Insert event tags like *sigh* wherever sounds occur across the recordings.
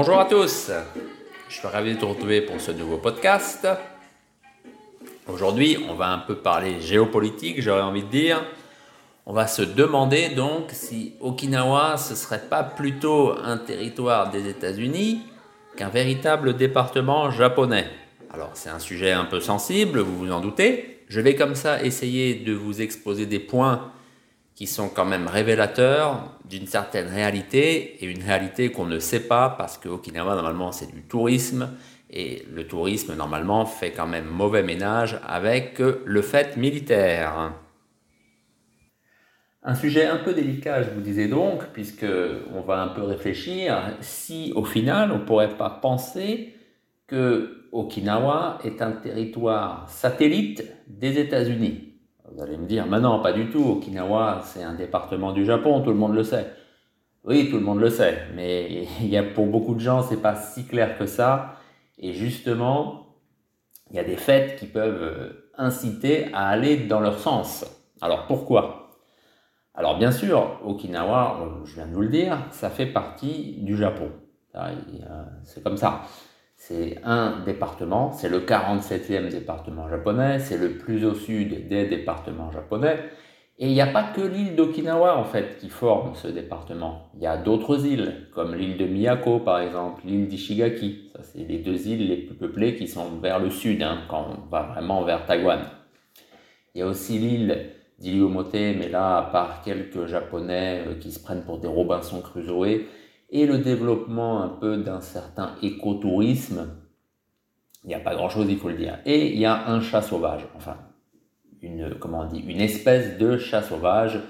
bonjour à tous, je suis ravi de te retrouver pour ce nouveau podcast. Aujourd'hui, on va un peu parler géopolitique, j'aurais envie de dire. On va se demander donc si Okinawa ce serait pas plutôt un territoire des États-Unis qu'un véritable département japonais. Alors c'est un sujet un peu sensible, vous vous en doutez. Je vais comme ça essayer de vous exposer des points qui sont quand même révélateurs d'une certaine réalité et une réalité qu'on ne sait pas parce que Okinawa normalement c'est du tourisme et le tourisme normalement fait quand même mauvais ménage avec le fait militaire. Un sujet un peu délicat, je vous disais donc, puisque on va un peu réfléchir si au final on pourrait pas penser que Okinawa est un territoire satellite des États-Unis. Vous allez me dire, mais non, pas du tout. Okinawa, c'est un département du Japon, tout le monde le sait. Oui, tout le monde le sait, mais *laughs* il y a, pour beaucoup de gens, c'est pas si clair que ça. Et justement, il y a des faits qui peuvent euh, inciter à aller dans leur sens. Alors pourquoi? Alors bien sûr, Okinawa, euh, je viens de vous le dire, ça fait partie du Japon. C'est comme ça. C'est un département, c'est le 47e département japonais, c'est le plus au sud des départements japonais. Et il n'y a pas que l'île d'Okinawa en fait qui forme ce département. Il y a d'autres îles, comme l'île de Miyako par exemple, l'île d'Ishigaki. Ça, c'est les deux îles les plus peuplées qui sont vers le sud, hein, quand on va vraiment vers Taïwan. Il y a aussi l'île d'Iliomote, mais là, à part quelques Japonais euh, qui se prennent pour des Robinson Crusoe, et le développement un peu d'un certain écotourisme. Il n'y a pas grand-chose, il faut le dire. Et il y a un chat sauvage, enfin, une, comment une espèce de chat sauvage,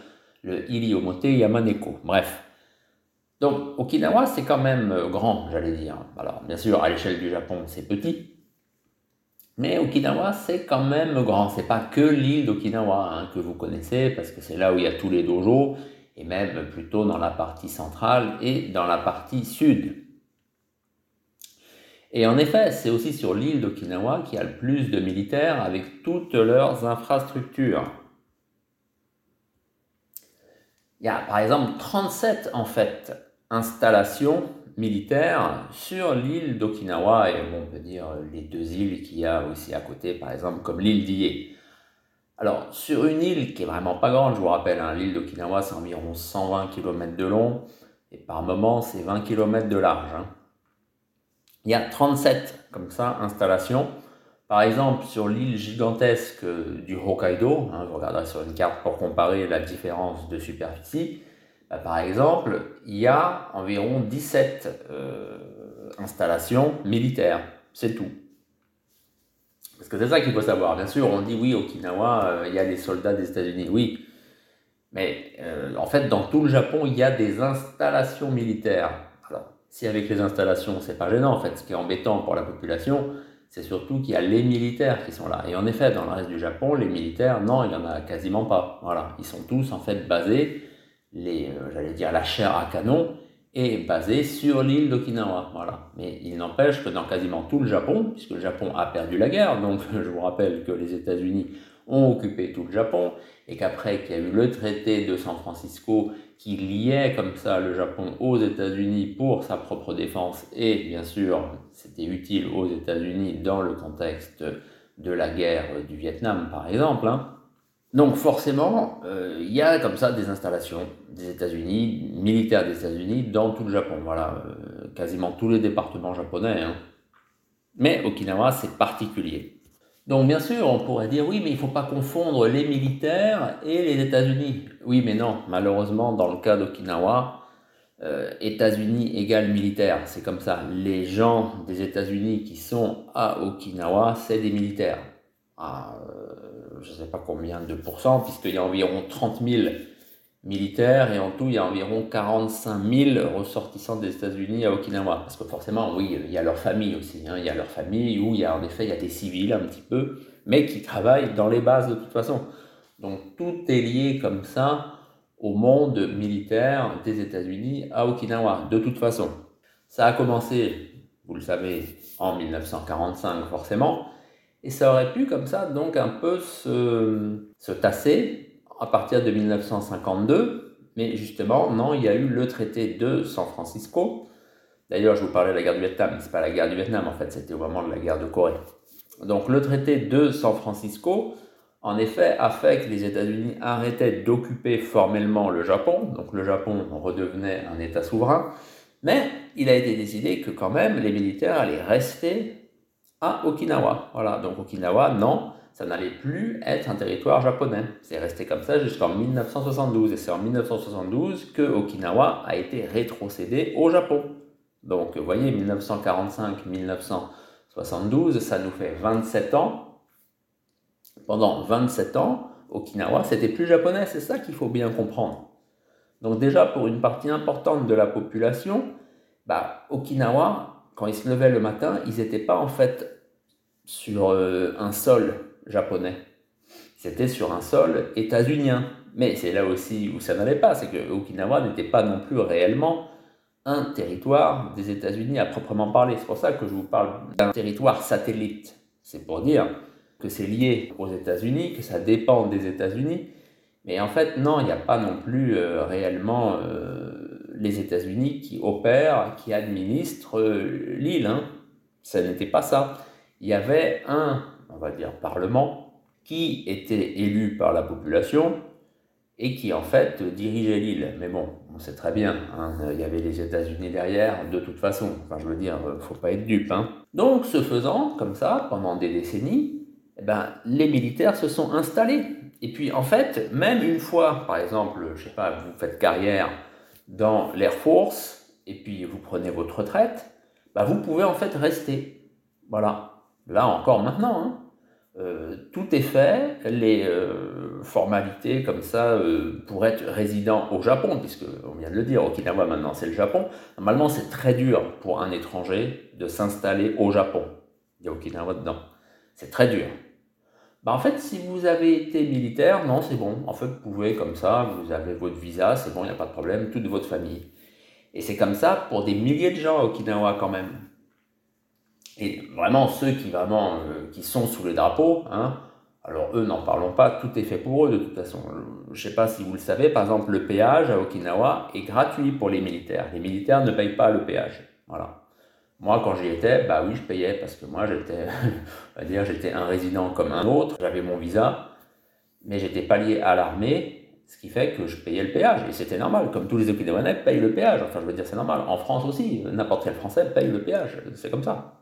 le Iliomote yamaneko. Bref. Donc, Okinawa, c'est quand même grand, j'allais dire. Alors, bien sûr, à l'échelle du Japon, c'est petit. Mais Okinawa, c'est quand même grand. C'est pas que l'île d'Okinawa hein, que vous connaissez, parce que c'est là où il y a tous les dojos et même plutôt dans la partie centrale et dans la partie sud. Et en effet, c'est aussi sur l'île d'Okinawa qu'il y a le plus de militaires avec toutes leurs infrastructures. Il y a par exemple 37 en fait installations militaires sur l'île d'Okinawa et on peut dire les deux îles qu'il y a aussi à côté, par exemple comme l'île d'Ie. Alors, sur une île qui est vraiment pas grande, je vous rappelle, hein, l'île d'Okinawa, c'est environ 120 km de long, et par moment, c'est 20 km de large. Hein. Il y a 37, comme ça, installations. Par exemple, sur l'île gigantesque du Hokkaido, hein, vous regarderez sur une carte pour comparer la différence de superficie, bah, par exemple, il y a environ 17 euh, installations militaires. C'est tout. Parce que c'est ça qu'il faut savoir. Bien sûr, on dit oui, Okinawa, euh, il y a des soldats des États-Unis. Oui. Mais euh, en fait, dans tout le Japon, il y a des installations militaires. Alors, si avec les installations, c'est pas gênant, en fait, ce qui est embêtant pour la population, c'est surtout qu'il y a les militaires qui sont là. Et en effet, dans le reste du Japon, les militaires, non, il n'y en a quasiment pas. Voilà. Ils sont tous, en fait, basés, les, euh, j'allais dire, la chair à canon, est basé sur l'île d'Okinawa. Voilà. Mais il n'empêche que dans quasiment tout le Japon, puisque le Japon a perdu la guerre, donc *laughs* je vous rappelle que les États-Unis ont occupé tout le Japon, et qu'après qu'il y a eu le traité de San Francisco qui liait comme ça le Japon aux États-Unis pour sa propre défense, et bien sûr c'était utile aux États-Unis dans le contexte de la guerre du Vietnam par exemple, hein, donc forcément, euh, il y a comme ça des installations des États-Unis, militaires des États-Unis, dans tout le Japon. Voilà, euh, quasiment tous les départements japonais. Hein. Mais Okinawa, c'est particulier. Donc bien sûr, on pourrait dire oui, mais il ne faut pas confondre les militaires et les États-Unis. Oui, mais non, malheureusement, dans le cas d'Okinawa, euh, États-Unis égale militaire. C'est comme ça. Les gens des États-Unis qui sont à Okinawa, c'est des militaires. Ah, je ne sais pas combien de pourcents, puisqu'il y a environ 30 000 militaires et en tout il y a environ 45 000 ressortissants des États-Unis à Okinawa. Parce que forcément, oui, il y a leur famille aussi. Hein. il y a leur famille où il y a en effet il y a des civils un petit peu, mais qui travaillent dans les bases de toute façon. Donc tout est lié comme ça au monde militaire des États-Unis à Okinawa, de toute façon. Ça a commencé, vous le savez, en 1945 forcément, et ça aurait pu comme ça donc un peu se, se tasser à partir de 1952. Mais justement, non, il y a eu le traité de San Francisco D'ailleurs, je vous parlais de la guerre du Vietnam, mais ce pas la guerre du Vietnam en fait, c'était au moment de la guerre de Corée. Donc le traité de San Francisco, en effet, a fait que les États-Unis arrêtaient d'occuper formellement le Japon, donc le Japon redevenait un État souverain, mais il a été décidé que quand même les militaires allaient rester à Okinawa. Voilà, donc Okinawa, non, ça n'allait plus être un territoire japonais. C'est resté comme ça jusqu'en 1972, et c'est en 1972 que Okinawa a été rétrocédé au Japon. Donc, vous voyez, 1945-1972, ça nous fait 27 ans. Pendant 27 ans, Okinawa, c'était plus japonais, c'est ça qu'il faut bien comprendre. Donc déjà, pour une partie importante de la population, bah, Okinawa, quand ils se levaient le matin, ils n'étaient pas en fait sur euh, un sol japonais. C'était sur un sol états-unien. Mais c'est là aussi où ça n'allait pas, c'est que Okinawa n'était pas non plus réellement un territoire des États-Unis à proprement parler. C'est pour ça que je vous parle d'un territoire satellite. C'est pour dire que c'est lié aux États-Unis, que ça dépend des États-Unis. Mais en fait, non, il n'y a pas non plus euh, réellement euh, les États-Unis qui opèrent, qui administrent euh, l'île. Hein. Ça n'était pas ça. Il y avait un, on va dire, parlement qui était élu par la population et qui en fait dirigeait l'île. Mais bon, on sait très bien, hein, il y avait les États-Unis derrière, de toute façon. Enfin, je veux dire, faut pas être dupe. Hein. Donc, ce faisant, comme ça, pendant des décennies, eh ben, les militaires se sont installés. Et puis, en fait, même une fois, par exemple, je sais pas, vous faites carrière dans l'Air Force, et puis vous prenez votre retraite, bah, vous pouvez en fait rester. Voilà. Là encore maintenant, hein. Euh, tout est fait, les euh, formalités comme ça euh, pour être résident au Japon, puisque on vient de le dire, Okinawa maintenant c'est le Japon. Normalement c'est très dur pour un étranger de s'installer au Japon. Il y a Okinawa dedans. C'est très dur. Bah, en fait, si vous avez été militaire, non, c'est bon. En fait, vous pouvez comme ça, vous avez votre visa, c'est bon, il n'y a pas de problème, toute votre famille. Et c'est comme ça pour des milliers de gens à Okinawa quand même. Et vraiment, ceux qui, vraiment, euh, qui sont sous le drapeau, hein, alors eux, n'en parlons pas, tout est fait pour eux de toute façon. Je ne sais pas si vous le savez, par exemple, le péage à Okinawa est gratuit pour les militaires. Les militaires ne payent pas le péage. Voilà. Moi, quand j'y étais, bah oui, je payais parce que moi, j'étais, *laughs* on va dire, j'étais un résident comme un autre. J'avais mon visa, mais j'étais pas lié à l'armée, ce qui fait que je payais le péage. Et c'était normal, comme tous les Okinawanais payent le péage. Enfin, je veux dire, c'est normal. En France aussi, n'importe quel Français paye le péage. C'est comme ça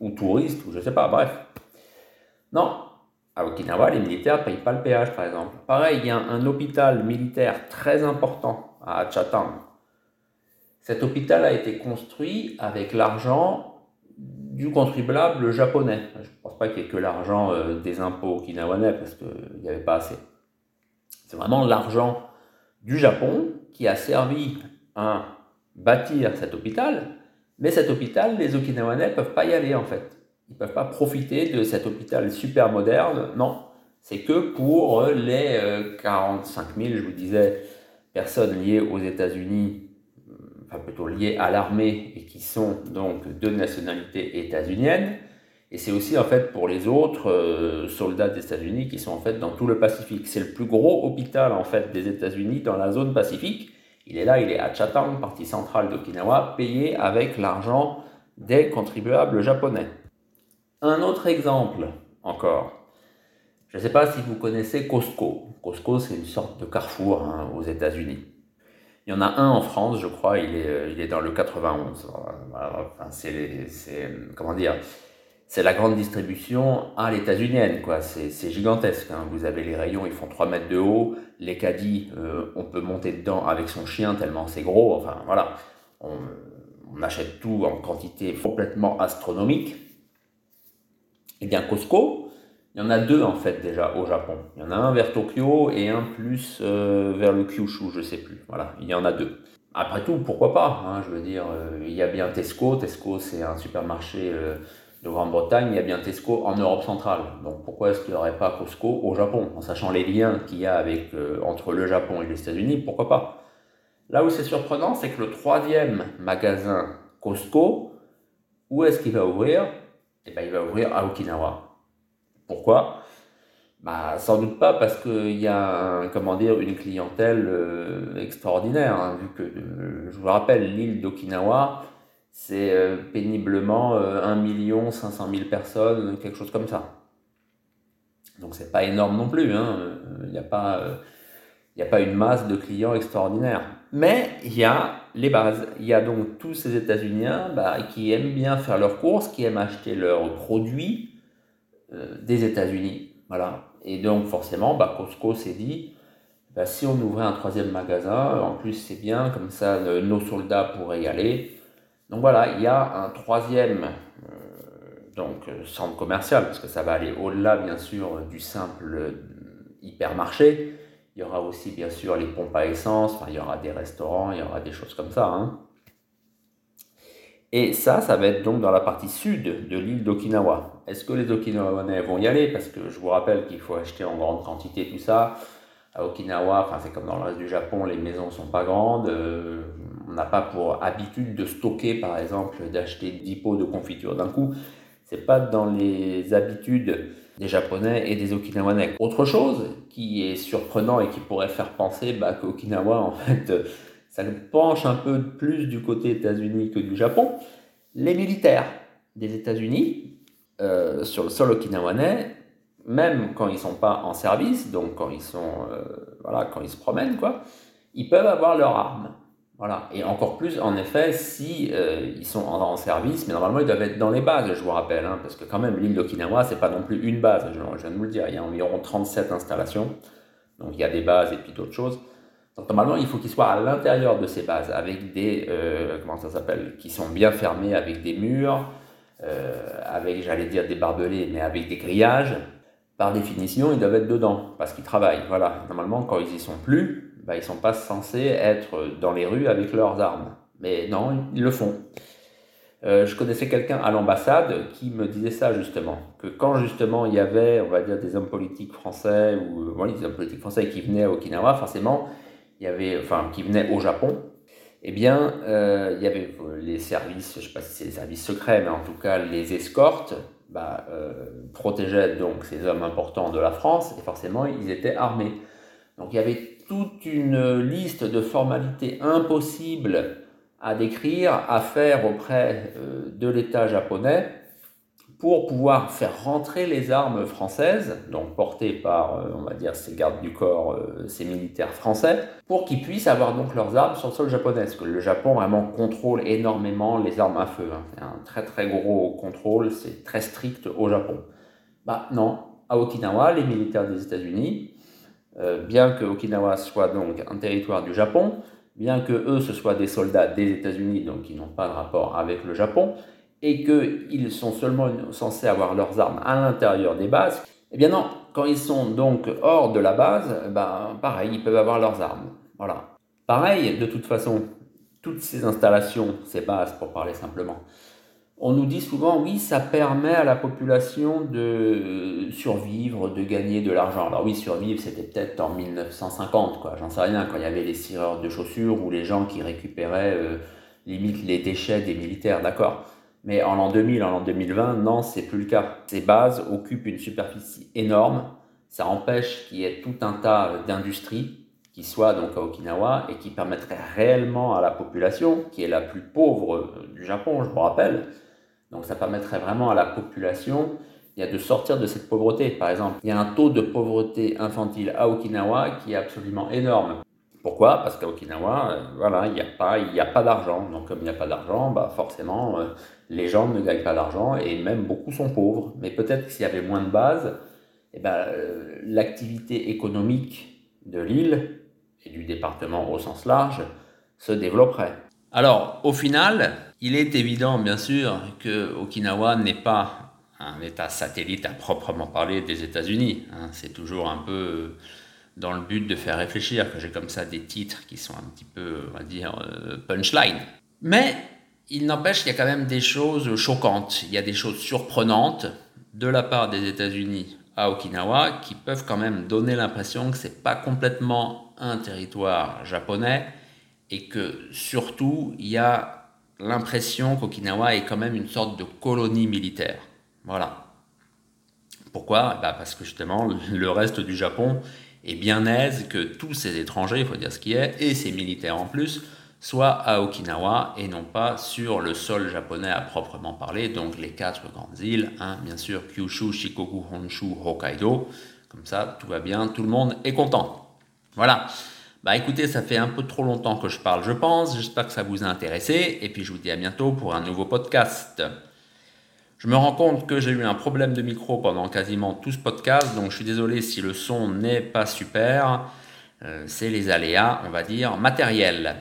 ou touristes, ou je sais pas, bref. Non, à Okinawa, les militaires ne payent pas le péage, par exemple. Pareil, il y a un hôpital militaire très important à Achatang. Cet hôpital a été construit avec l'argent du contribuable japonais. Je ne pense pas qu'il y ait que l'argent euh, des impôts okinawanais, parce qu'il n'y avait pas assez. C'est vraiment l'argent du Japon qui a servi à bâtir cet hôpital mais cet hôpital, les Okinawanais ne peuvent pas y aller en fait. Ils ne peuvent pas profiter de cet hôpital super moderne. Non, c'est que pour les 45 euh, 000, je vous disais, personnes liées aux États-Unis, enfin plutôt liées à l'armée et qui sont donc de nationalité états-unienne. Et c'est aussi en fait pour les autres euh, soldats des États-Unis qui sont en fait dans tout le Pacifique. C'est le plus gros hôpital en fait des États-Unis dans la zone Pacifique. Il est là, il est à Chatang, partie centrale d'Okinawa, payé avec l'argent des contribuables japonais. Un autre exemple encore. Je ne sais pas si vous connaissez Costco. Costco, c'est une sorte de carrefour hein, aux États-Unis. Il y en a un en France, je crois, il est, euh, il est dans le 91. Enfin, c'est, comment dire, c'est la grande distribution à l'états-unienne, quoi. C'est gigantesque. Hein. Vous avez les rayons, ils font 3 mètres de haut. Les caddies, euh, on peut monter dedans avec son chien tellement c'est gros. Enfin, voilà. On, achète tout en quantité complètement astronomique. Et eh bien, Costco, il y en a deux en fait déjà au Japon. Il y en a un vers Tokyo et un plus euh, vers le Kyushu, je sais plus. Voilà, il y en a deux. Après tout, pourquoi pas hein, Je veux dire, euh, il y a bien Tesco. Tesco, c'est un supermarché de Grande-Bretagne, il y a bien Tesco en Europe centrale. Donc pourquoi est-ce qu'il n'y aurait pas Costco au Japon? En sachant les liens qu'il y a euh, entre le Japon et les États-Unis, pourquoi pas? Là où c'est surprenant, c'est que le troisième magasin Costco, où est-ce qu'il va ouvrir? Eh bien, il va ouvrir à Okinawa. Pourquoi? Bah, sans doute pas parce qu'il y a une clientèle euh, extraordinaire, hein, vu que, euh, je vous rappelle, l'île d'Okinawa, c'est euh, péniblement 1 500 000 personnes, quelque chose comme ça. Donc c'est pas énorme non plus, hein. il n'y a, pas, a pas une masse de clients extraordinaire. Mais il y a les bases. Il y a donc tous ces États-Unis bah, qui aiment bien faire leurs courses, qui aiment acheter leurs produits des États-Unis. Voilà. Et donc forcément, bah, Costco s'est dit, bah, si on ouvrait un troisième magasin, en plus c'est bien, comme ça nos soldats pourraient y aller. Donc voilà, il y a un troisième euh, donc, euh, centre commercial, parce que ça va aller au-delà bien sûr du simple euh, hypermarché. Il y aura aussi bien sûr les pompes à essence, il y aura des restaurants, il y aura des choses comme ça. Hein. Et ça, ça va être donc dans la partie sud de l'île d'Okinawa. Est-ce que les Okinawanais vont y aller? Parce que je vous rappelle qu'il faut acheter en grande quantité tout ça à Okinawa, enfin c'est comme dans le reste du Japon, les maisons sont pas grandes. Euh, on n'a pas pour habitude de stocker, par exemple, d'acheter 10 pots de confiture d'un coup. C'est pas dans les habitudes des Japonais et des Okinawanais. Autre chose qui est surprenant et qui pourrait faire penser bah, qu'Okinawa, en fait, ça penche un peu plus du côté États-Unis que du Japon. Les militaires des États-Unis, euh, sur le sol okinawanais, même quand ils ne sont pas en service, donc quand ils, sont, euh, voilà, quand ils se promènent, quoi, ils peuvent avoir leurs armes. Voilà. Et encore plus, en effet, si euh, ils sont en, service, mais normalement ils doivent être dans les bases, je vous rappelle, hein, parce que quand même l'île d'Okinawa, c'est pas non plus une base, je, viens de vous le dire, il y a environ 37 installations, donc il y a des bases et puis d'autres choses. Normalement, il faut qu'ils soient à l'intérieur de ces bases, avec des, euh, comment ça s'appelle, qui sont bien fermés avec des murs, avec, j'allais dire des barbelés, mais avec des grillages, par définition, ils doivent être dedans parce qu'ils travaillent. Voilà. Normalement, quand ils y sont plus, bah, ils ne sont pas censés être dans les rues avec leurs armes. Mais non, ils le font. Euh, je connaissais quelqu'un à l'ambassade qui me disait ça justement, que quand justement il y avait, on va dire, des hommes politiques français ou des hommes politiques français qui venaient à Okinawa, forcément, il y avait, enfin, qui venaient au Japon, eh bien, euh, il y avait les services, je ne sais pas si c'est les services secrets, mais en tout cas les escortes bah, euh, protégeaient donc ces hommes importants de la France et forcément ils étaient armés. Donc il y avait toute une liste de formalités impossibles à décrire, à faire auprès euh, de l'État japonais pour pouvoir faire rentrer les armes françaises, donc portées par, euh, on va dire, ces gardes du corps, euh, ces militaires français, pour qu'ils puissent avoir donc leurs armes sur le sol japonais. Parce que le Japon vraiment contrôle énormément les armes à feu. Hein. C'est un très très gros contrôle, c'est très strict au Japon. Bah non, à Okinawa, les militaires des États-Unis, euh, bien que Okinawa soit donc un territoire du Japon, bien que eux ce soient des soldats des États-Unis, donc qui n'ont pas de rapport avec le Japon, et qu'ils sont seulement censés avoir leurs armes à l'intérieur des bases, eh bien non, quand ils sont donc hors de la base, ben, pareil, ils peuvent avoir leurs armes. Voilà. Pareil, de toute façon, toutes ces installations, ces bases pour parler simplement, on nous dit souvent, oui, ça permet à la population de survivre, de gagner de l'argent. Alors oui, survivre, c'était peut-être en 1950, quoi, j'en sais rien, quand il y avait les cireurs de chaussures ou les gens qui récupéraient euh, limite les déchets des militaires, d'accord mais en l'an 2000, en l'an 2020, non, c'est plus le cas. Ces bases occupent une superficie énorme. Ça empêche qu'il y ait tout un tas d'industries qui soient donc à Okinawa et qui permettraient réellement à la population, qui est la plus pauvre du Japon, je vous rappelle, donc ça permettrait vraiment à la population de sortir de cette pauvreté. Par exemple, il y a un taux de pauvreté infantile à Okinawa qui est absolument énorme. Pourquoi? Parce qu'à Okinawa, euh, voilà, il n'y a pas, pas d'argent. Donc comme il n'y a pas d'argent, bah forcément, euh, les gens ne gagnent pas d'argent et même beaucoup sont pauvres. Mais peut-être que s'il y avait moins de bases, eh ben, euh, l'activité économique de l'île et du département au sens large se développerait. Alors, au final, il est évident, bien sûr, que Okinawa n'est pas un État satellite à proprement parler des États-Unis. Hein. C'est toujours un peu dans le but de faire réfléchir que j'ai comme ça des titres qui sont un petit peu, on va dire, euh, punchline. Mais il n'empêche qu'il y a quand même des choses choquantes, il y a des choses surprenantes de la part des États-Unis à Okinawa qui peuvent quand même donner l'impression que c'est pas complètement un territoire japonais et que surtout il y a l'impression qu'Okinawa est quand même une sorte de colonie militaire. Voilà. Pourquoi? Bah Parce que justement le reste du Japon est bien aise que tous ces étrangers, il faut dire ce qui est, et ces militaires en plus, soit à Okinawa et non pas sur le sol japonais à proprement parler, donc les quatre grandes îles, hein, bien sûr Kyushu, Shikoku, Honshu, Hokkaido. Comme ça, tout va bien, tout le monde est content. Voilà. Bah écoutez, ça fait un peu trop longtemps que je parle, je pense. J'espère que ça vous a intéressé. Et puis je vous dis à bientôt pour un nouveau podcast. Je me rends compte que j'ai eu un problème de micro pendant quasiment tout ce podcast, donc je suis désolé si le son n'est pas super. Euh, c'est les aléas, on va dire, matériels.